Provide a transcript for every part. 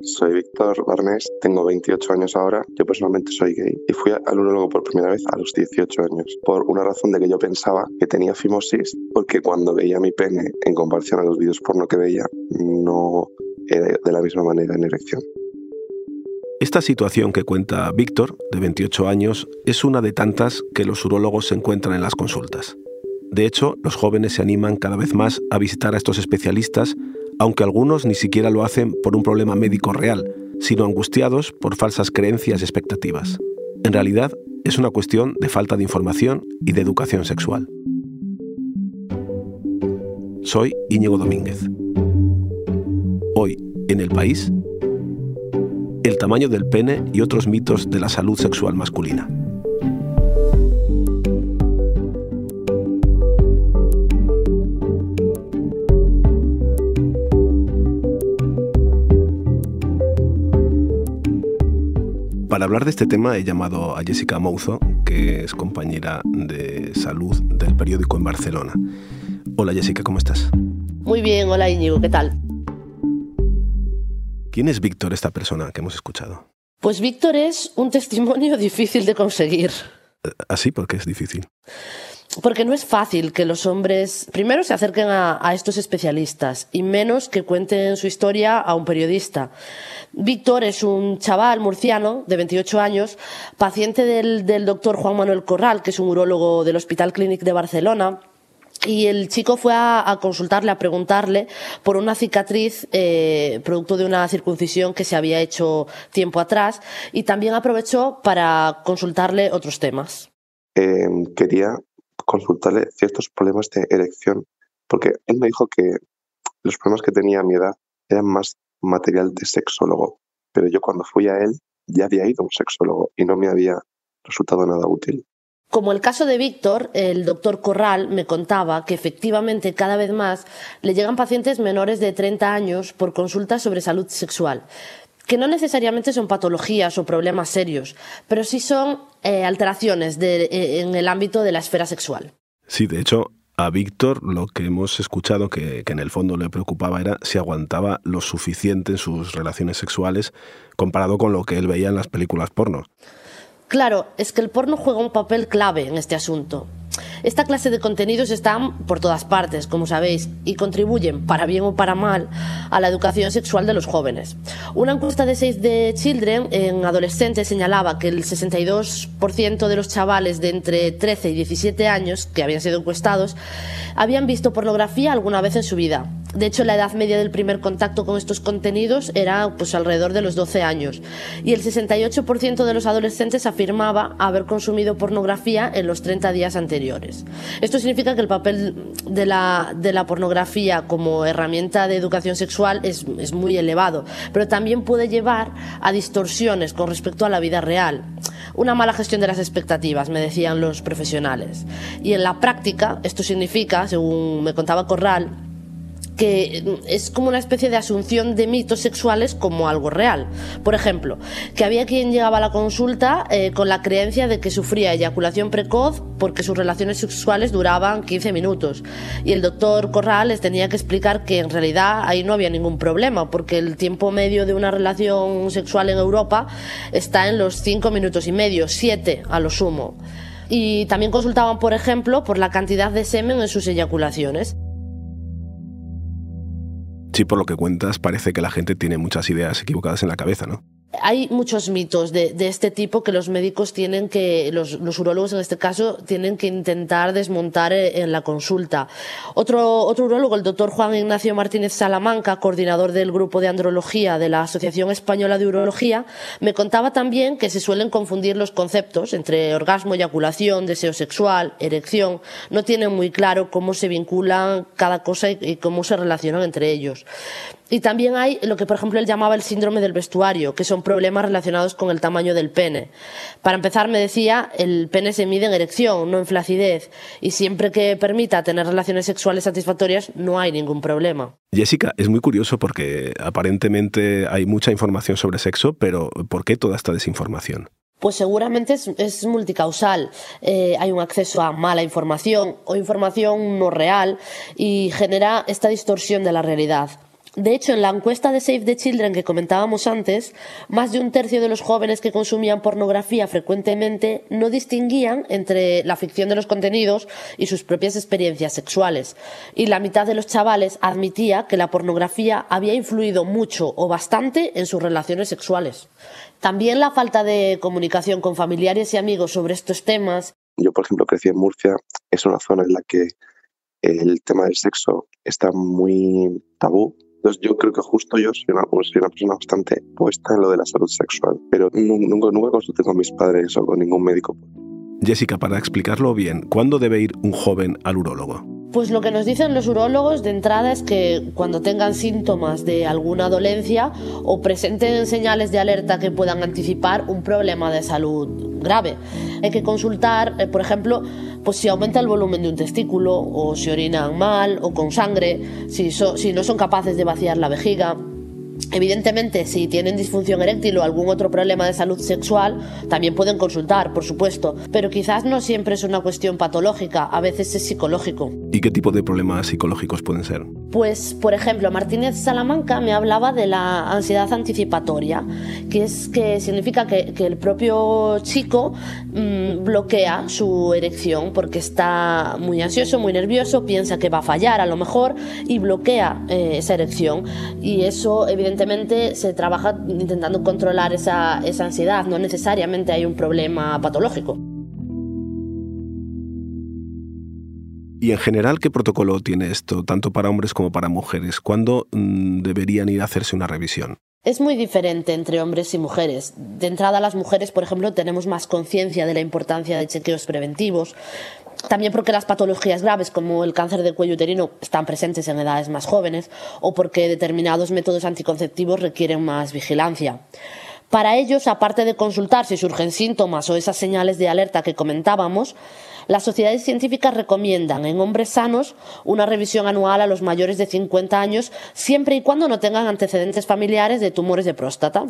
Soy Víctor Barnés, tengo 28 años ahora, yo personalmente soy gay y fui al urólogo por primera vez a los 18 años, por una razón de que yo pensaba que tenía fimosis, porque cuando veía mi pene en comparación a los vídeos porno que veía, no era de la misma manera en erección. Esta situación que cuenta Víctor, de 28 años, es una de tantas que los urólogos se encuentran en las consultas. De hecho, los jóvenes se animan cada vez más a visitar a estos especialistas, aunque algunos ni siquiera lo hacen por un problema médico real, sino angustiados por falsas creencias y expectativas. En realidad, es una cuestión de falta de información y de educación sexual. Soy Íñigo Domínguez. Hoy, en el país, el tamaño del pene y otros mitos de la salud sexual masculina. Para hablar de este tema he llamado a Jessica Mouzo, que es compañera de salud del periódico en Barcelona. Hola Jessica, ¿cómo estás? Muy bien, hola Íñigo, ¿qué tal? ¿Quién es Víctor, esta persona que hemos escuchado? Pues Víctor es un testimonio difícil de conseguir. ¿Así? ¿Por qué es difícil? Porque no es fácil que los hombres primero se acerquen a, estos especialistas y menos que cuenten su historia a un periodista. Víctor es un chaval murciano de 28 años, paciente del, del doctor Juan Manuel Corral, que es un urólogo del Hospital Clínic de Barcelona, y el chico fue a, consultarle, a preguntarle por una cicatriz eh, producto de una circuncisión que se había hecho tiempo atrás y también aprovechó para consultarle otros temas. Em, quería consultarle ciertos problemas de erección porque él me dijo que los problemas que tenía a mi edad eran más material de sexólogo, pero yo cuando fui a él ya había ido a un sexólogo y no me había resultado nada útil. Como el caso de Víctor, el doctor Corral me contaba que efectivamente cada vez más le llegan pacientes menores de 30 años por consultas sobre salud sexual, que no necesariamente son patologías o problemas serios, pero sí son eh, alteraciones eh, en el ámbito de la esfera sexual. Sí, de hecho, a Víctor lo que hemos escuchado que, que, en el fondo le preocupaba era si aguantaba lo suficiente en sus relaciones sexuales comparado con lo que él veía en las películas porno. Claro, es que el porno juega un papel clave en este asunto. Esta clase de contenidos están por todas partes, como sabéis, y contribuyen, para bien o para mal, a la educación sexual de los jóvenes. Una encuesta de Save the Children en adolescentes señalaba que el 62% de los chavales de entre 13 y 17 años que habían sido encuestados habían visto pornografía alguna vez en su vida. De hecho, la edad media del primer contacto con estos contenidos era pues alrededor de los 12 años y el 68% de los adolescentes afirmaba haber consumido pornografía en los 30 días anteriores. Esto significa que el papel de la, de la pornografía como herramienta de educación sexual es, es muy elevado, pero también puede llevar a distorsiones con respecto a la vida real. Una mala gestión de las expectativas, me decían los profesionales. Y en la práctica, esto significa, según me contaba Corral, que es como una especie de asunción de mitos sexuales como algo real. Por ejemplo, que había quien llegaba a la consulta eh, con la creencia de que sufría eyaculación precoz porque sus relaciones sexuales duraban 15 minutos. Y el doctor Corral les tenía que explicar que en realidad ahí no había ningún problema, porque el tiempo medio de una relación sexual en Europa está en los 5 minutos y medio, 7 a lo sumo. Y también consultaban, por ejemplo, por la cantidad de semen en sus eyaculaciones. Sí, por lo que cuentas, parece que la gente tiene muchas ideas equivocadas en la cabeza, ¿no? Hay muchos mitos de, este tipo que los médicos tienen que, los, urólogos en este caso, tienen que intentar desmontar eh, en la consulta. Otro, otro urólogo, el doctor Juan Ignacio Martínez Salamanca, coordinador del grupo de andrología de la Asociación Española de Urología, me contaba también que se suelen confundir los conceptos entre orgasmo, eyaculación, deseo sexual, erección. No tienen muy claro cómo se vinculan cada cosa y cómo se relacionan entre ellos. Y también hay lo que, por ejemplo, él llamaba el síndrome del vestuario, que son problemas relacionados con el tamaño del pene. Para empezar, me decía, el pene se mide en erección, no en flacidez, y siempre que permita tener relaciones sexuales satisfactorias, no hay ningún problema. Jessica, es muy curioso porque aparentemente hay mucha información sobre sexo, pero ¿por qué toda esta desinformación? Pues seguramente es, multicausal. Eh, hay un acceso a mala información o información no real y genera esta distorsión de la realidad. De hecho, en la encuesta de Save the Children que comentábamos antes, más de un tercio de los jóvenes que consumían pornografía frecuentemente no distinguían entre la ficción de los contenidos y sus propias experiencias sexuales. Y la mitad de los chavales admitía que la pornografía había influido mucho o bastante en sus relaciones sexuales. También la falta de comunicación con familiares y amigos sobre estos temas. Yo, por ejemplo, crecí en Murcia. Es una zona en la que el tema del sexo está muy tabú entonces yo creo que justo yo soy una, una persona bastante puesta en lo de la salud sexual, pero nunca, nunca consulté con mis padres o con ningún médico. Jessica, para explicarlo bien, ¿cuándo debe ir un joven al urólogo? Pues lo que nos dicen los urólogos de entrada es que cuando tengan síntomas de alguna dolencia o presenten señales de alerta que puedan anticipar un problema de salud grave. Hay que consultar, eh, por ejemplo, pues si aumenta el volumen de un testículo o si orinan mal o con sangre, si, si no son capaces de vaciar la vejiga, Evidentemente, si tienen disfunción eréctil o algún otro problema de salud sexual, también pueden consultar, por supuesto, pero quizás no siempre es una cuestión patológica, a veces es psicológico. ¿Y qué tipo de problemas psicológicos pueden ser? Pues, por ejemplo, Martínez Salamanca me hablaba de la ansiedad anticipatoria, que es que significa que, el propio chico mm, bloquea su erección porque está muy ansioso, muy nervioso, piensa que va a fallar a lo mejor y bloquea eh, esa erección. Y eso, evidentemente, se trabaja intentando controlar esa, esa ansiedad, no necesariamente hay un problema patológico. Y en general, ¿qué protocolo tiene esto, tanto para hombres como para mujeres? ¿Cuándo mm, deberían ir a hacerse una revisión? Es muy diferente entre hombres y mujeres. De entrada, las mujeres, por ejemplo, tenemos más conciencia de la importancia de chequeos preventivos. También porque las patologías graves como el cáncer de cuello uterino están presentes en edades más jóvenes o porque determinados métodos anticonceptivos requieren más vigilancia. Para ellos, aparte de consultar si surgen síntomas o esas señales de alerta que comentábamos, las sociedades científicas recomiendan en hombres sanos una revisión anual a los mayores de 50 años siempre y cuando no tengan antecedentes familiares de tumores de próstata.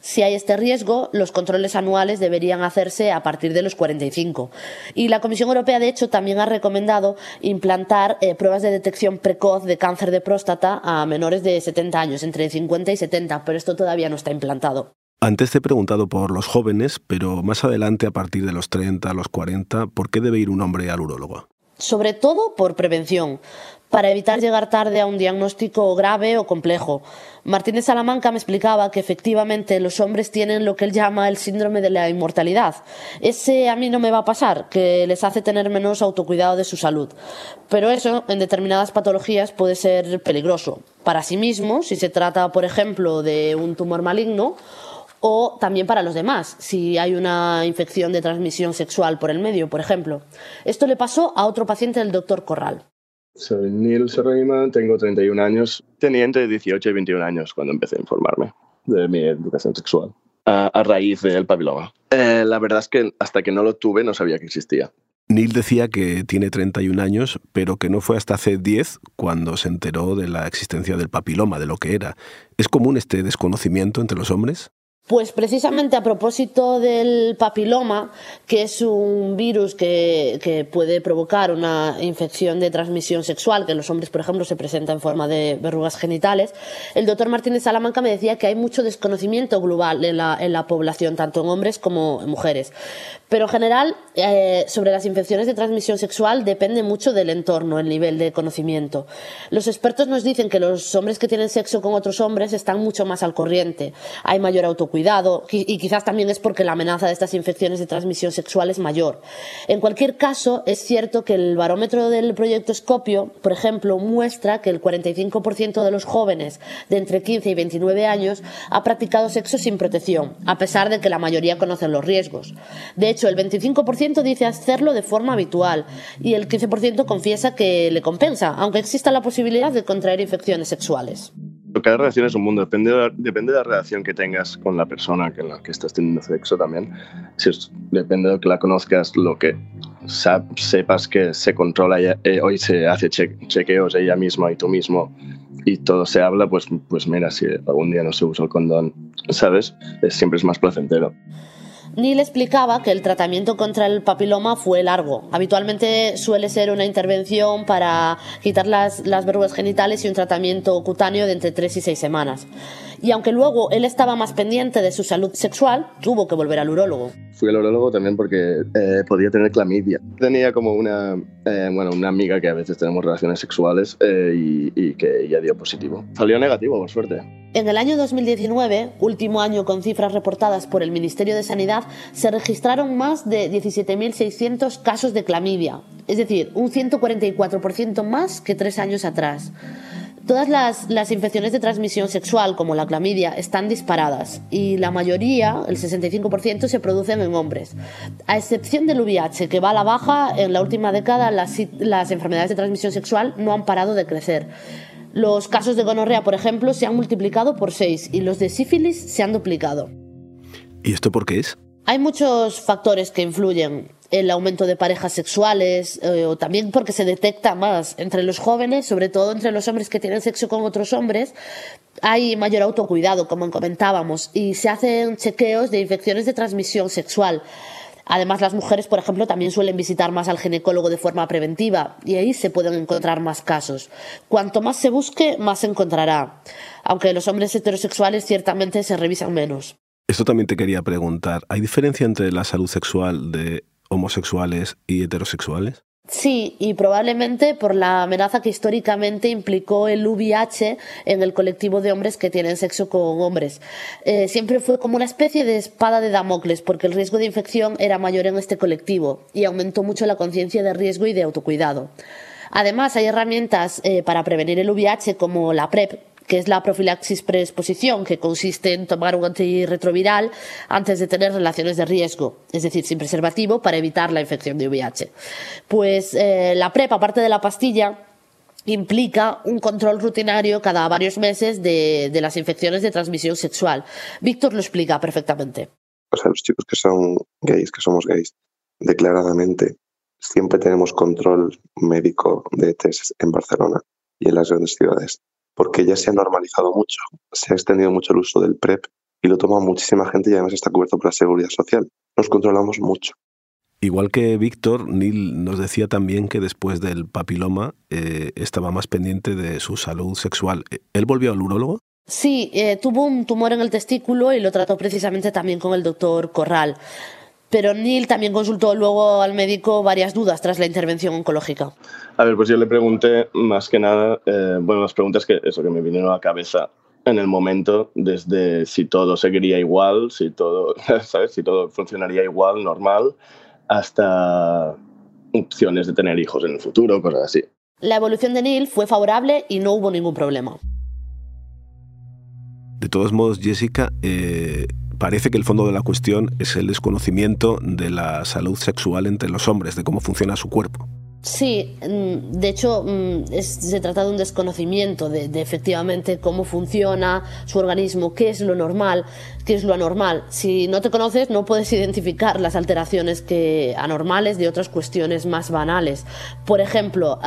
Si hay este riesgo, los controles anuales deberían hacerse a partir de los 45. Y la Comisión Europea, de hecho, también ha recomendado implantar eh, pruebas de detección precoz de cáncer de próstata a menores de 70 años, entre 50 y 70, pero esto todavía no está implantado. Antes te he preguntado por los jóvenes, pero más adelante, a partir de los 30, los 40, ¿por qué debe ir un hombre al urólogo? Sobre todo por prevención, para evitar llegar tarde a un diagnóstico grave o complejo. Martínez Salamanca me explicaba que efectivamente los hombres tienen lo que él llama el síndrome de la inmortalidad. Ese a mí no me va a pasar, que les hace tener menos autocuidado de su salud. Pero eso, en determinadas patologías, puede ser peligroso. Para sí mismo, si se trata, por ejemplo, de un tumor maligno, o también para los demás, si hay una infección de transmisión sexual por el medio, por ejemplo. Esto le pasó a otro paciente del doctor Corral. Soy Neil Serrima, tengo 31 años. Tenía entre 18 y 21 años cuando empecé a informarme de mi educación sexual a, raíz del papiloma. Eh, la verdad es que hasta que no lo tuve no sabía que existía. Neil decía que tiene 31 años, pero que no fue hasta hace 10 cuando se enteró de la existencia del papiloma, de lo que era. ¿Es común este desconocimiento entre los hombres? Pues precisamente a propósito del papiloma, que es un virus que, puede provocar una infección de transmisión sexual, que en los hombres, por ejemplo, se presenta en forma de verrugas genitales, el doctor Martínez Salamanca me decía que hay mucho desconocimiento global en la, población, tanto en hombres como en mujeres. Pero en general, eh, sobre las infecciones de transmisión sexual depende mucho del entorno, el nivel de conocimiento. Los expertos nos dicen que los hombres que tienen sexo con otros hombres están mucho más al corriente, hay mayor autocuidado y quizás también es porque la amenaza de estas infecciones de transmisión sexual es mayor. En cualquier caso, es cierto que el barómetro del proyecto Scopio, por ejemplo, muestra que el 45% de los jóvenes de entre 15 y 29 años ha practicado sexo sin protección, a pesar de que la mayoría conocen los riesgos. De hecho, el 25% dice hacerlo de forma habitual y el 15% confiesa que le compensa, aunque exista la posibilidad de contraer infecciones sexuales. Cada relación es un mundo, depende de, la, depende de la relación que tengas con la persona con la que estás teniendo sexo también. Si depende de que la conozcas, lo que sepas que se controla eh, hoy se hace chequeos ella misma y tú mismo y todo se habla, pues, pues mira, si algún día no se usa el condón, ¿sabes? siempre es más placentero. Neil explicaba que el tratamiento contra el papiloma fue largo. Habitualmente suele ser una intervención para quitar las, las verrugas genitales y un tratamiento cutáneo de entre 3 y 6 semanas. Y aunque luego él estaba más pendiente de su salud sexual, tuvo que volver al urólogo. Fui al urólogo también porque eh, podía tener clamidia. Tenía como una, eh, bueno, una amiga que a veces tenemos relaciones sexuales eh, y, y que ya dio positivo. Salió negativo, por suerte. En el año 2019, último año con cifras reportadas por el Ministerio de Sanidad, se registraron más de 17.600 casos de clamidia, es decir, un 144% más que tres años atrás. Todas las, las, infecciones de transmisión sexual, como la clamidia, están disparadas y la mayoría, el 65%, se producen en hombres. A excepción del VIH, que va a la baja, en la última década las, las enfermedades de transmisión sexual no han parado de crecer. Los casos de gonorrea, por ejemplo, se han multiplicado por 6 y los de sífilis se han duplicado. ¿Y esto por qué es? Hay muchos factores que influyen el aumento de parejas sexuales eh, o también porque se detecta más entre los jóvenes, sobre todo entre los hombres que tienen sexo con otros hombres, hay mayor autocuidado, como comentábamos, y se hacen chequeos de infecciones de transmisión sexual. Además, las mujeres, por ejemplo, también suelen visitar más al ginecólogo de forma preventiva y ahí se pueden encontrar más casos. Cuanto más se busque, más se encontrará, aunque los hombres heterosexuales ciertamente se revisan menos. Esto también te quería preguntar. ¿Hay diferencia entre la salud sexual de homosexuales y heterosexuales? Sí, y probablemente por la amenaza que históricamente implicó el VIH en el colectivo de hombres que tienen sexo con hombres. Eh, siempre fue como una especie de espada de Damocles, porque el riesgo de infección era mayor en este colectivo y aumentó mucho la conciencia de riesgo y de autocuidado. Además, hay herramientas eh, para prevenir el VIH como la PrEP, que es la profilaxis preexposición, que consiste en tomar un antirretroviral antes de tener relaciones de riesgo, es decir, sin preservativo, para evitar la infección de VIH. Pues eh, la PrEP, aparte de la pastilla, implica un control rutinario cada varios meses de, de las infecciones de transmisión sexual. Víctor lo explica perfectamente. O sea, los chicos que son gays, que somos gays, declaradamente, siempre tenemos control médico de test en Barcelona y en las grandes ciudades porque ya se ha normalizado mucho, se ha extendido mucho el uso del PrEP y lo toma muchísima gente y además está cubierto por la seguridad social. Nos controlamos mucho. Igual que Víctor, Neil nos decía también que después del papiloma eh, estaba más pendiente de su salud sexual. ¿Él volvió al urólogo? Sí, eh, tuvo un tumor en el testículo y lo trató precisamente también con el doctor Corral. Pero Neil también consultó luego al médico varias dudas tras la intervención oncológica. A ver, pues yo le pregunté más que nada, eh, bueno, las preguntas que, eso, que me vinieron a la cabeza en el momento, desde si todo seguiría igual, si todo, ¿sabes? Si todo funcionaría igual, normal, hasta opciones de tener hijos en el futuro, cosas así. La evolución de Neil fue favorable y no hubo ningún problema. De todos modos, Jessica, eh, parece que el fondo de la cuestión es el desconocimiento de la salud sexual entre los hombres, de cómo funciona su cuerpo. Sí, mm, de hecho mm, se trata de un desconocimiento de, efectivamente cómo funciona su organismo, qué es lo normal, qué es lo anormal. Si no te conoces no puedes identificar las alteraciones que, anormales de otras cuestiones más banales. Por ejemplo,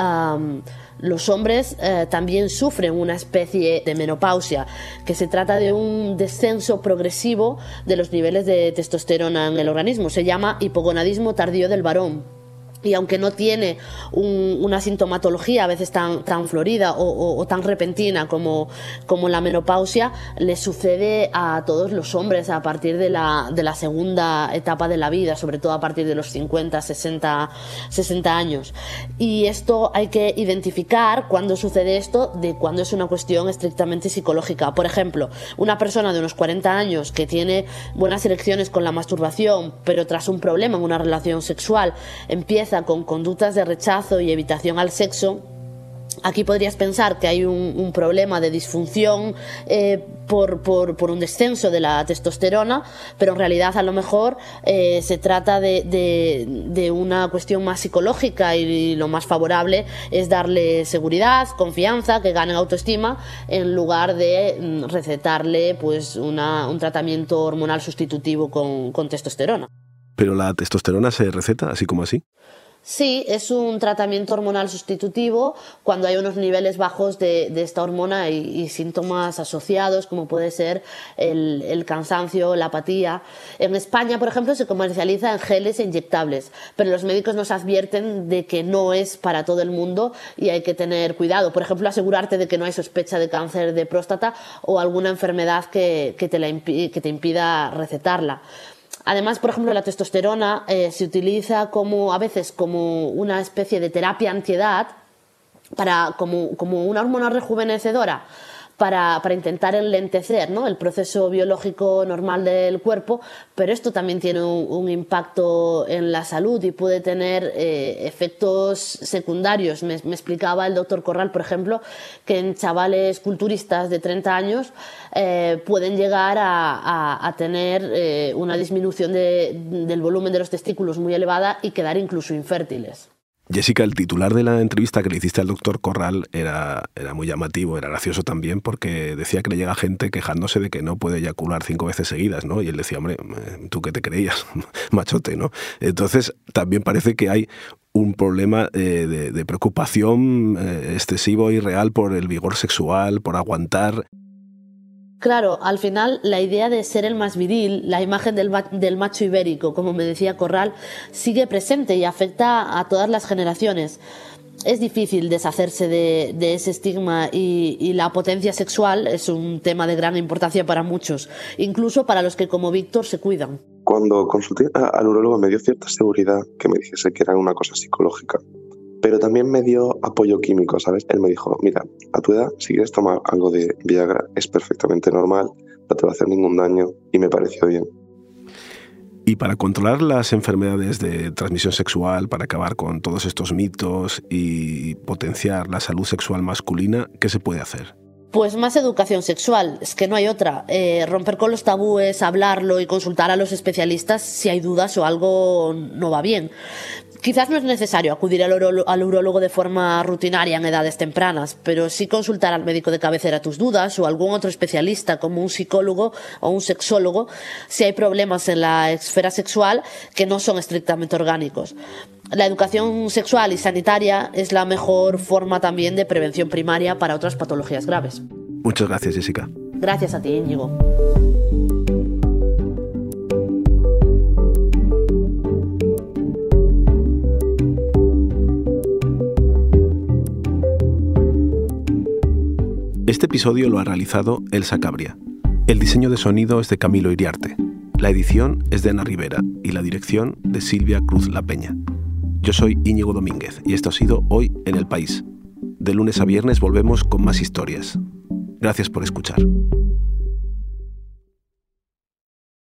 los hombres eh, también sufren una especie de menopausia, que se trata de un descenso progresivo de los niveles de testosterona en el organismo. Se llama hipogonadismo tardío del varón y aunque no tiene un, una sintomatología a veces tan, tan florida o, o, o tan repentina como, como, la menopausia, le sucede a todos los hombres a partir de la, de la, segunda etapa de la vida, sobre todo a partir de los 50, 60, 60 años. Y esto hay que identificar cuándo sucede esto de cuándo es una cuestión estrictamente psicológica. Por ejemplo, una persona de unos 40 años que tiene buenas elecciones con la masturbación, pero tras un problema en una relación sexual empieza con conductas de rechazo y evitación al sexo, Aquí podrías pensar que hay un, problema de disfunción eh, por, por, un descenso de la testosterona, pero en realidad a lo mejor eh, se trata de, una cuestión más psicológica y lo más favorable es darle seguridad, confianza, que gane autoestima, en lugar de mm, recetarle pues, un tratamiento hormonal sustitutivo con testosterona. ¿Pero la testosterona se receta así como así? Sí, es un tratamiento hormonal sustitutivo cuando hay unos niveles bajos de, esta hormona y, síntomas asociados, como puede ser el, cansancio, la apatía. En España, por ejemplo, se comercializa en geles e inyectables, pero los médicos nos advierten de que no es para todo el mundo y hay que tener cuidado. Por ejemplo, asegurarte de que no hay sospecha de cáncer de próstata o alguna enfermedad que, que te impida recetarla. Además, por ejemplo, la testosterona eh, se utiliza como a veces como una especie de terapia antiedad para como, como una hormona rejuvenecedora para, para intentar enlentecer ¿no? el proceso biológico normal del cuerpo, pero esto también tiene un, impacto en la salud y puede tener eh, efectos secundarios. Me, explicaba el doctor Corral, por ejemplo, que en chavales culturistas de 30 años eh, pueden llegar a, a, tener eh, una disminución de, del volumen de los testículos muy elevada y quedar incluso infértiles. Jessica, el titular de la entrevista que le hiciste al doctor Corral era, era muy llamativo, era gracioso también, porque decía que le llega gente quejándose de que no puede eyacular cinco veces seguidas, ¿no? Y él decía, hombre, eh, ¿tú qué te creías? Machote, ¿no? Entonces, también parece que hay un problema eh, de, de, preocupación eh, excesivo y real por el vigor sexual, por aguantar. Claro, al final la idea de ser el más viril, la imagen del, macho ibérico, como me decía Corral, sigue presente y afecta a todas las generaciones. Es difícil deshacerse de, ese estigma y, la potencia sexual es un tema de gran importancia para muchos, incluso para los que como Víctor se cuidan. Cuando consulté al urologo me dio cierta seguridad que me dijese que era una cosa psicológica pero también me dio apoyo químico, ¿sabes? Él me dijo, mira, a tu edad, si quieres tomar algo de Viagra, es perfectamente normal, no te va a hacer ningún daño y me pareció bien. Y para controlar las enfermedades de transmisión sexual, para acabar con todos estos mitos y potenciar la salud sexual masculina, ¿qué se puede hacer? Pues más educación sexual, es que no hay otra. Eh, romper con los tabúes, hablarlo y consultar a los especialistas si hay dudas o algo no va bien. Quizás no es necesario acudir al, urólogo de forma rutinaria en edades tempranas, pero sí consultar al médico de cabecera tus dudas o algún otro especialista como un psicólogo o un sexólogo si hay problemas en la esfera sexual que no son estrictamente orgánicos. La educación sexual y sanitaria es la mejor forma también de prevención primaria para otras patologías graves. Muchas gracias, Jessica. Gracias a ti, Íñigo. Este episodio lo ha realizado Elsa Cabria. El diseño de sonido es de Camilo Iriarte. La edición es de Ana Rivera y la dirección de Silvia Cruz La Peña. Yo soy Íñigo Domínguez y esto ha sido Hoy en el País. De lunes a viernes volvemos con más historias. Gracias por escuchar.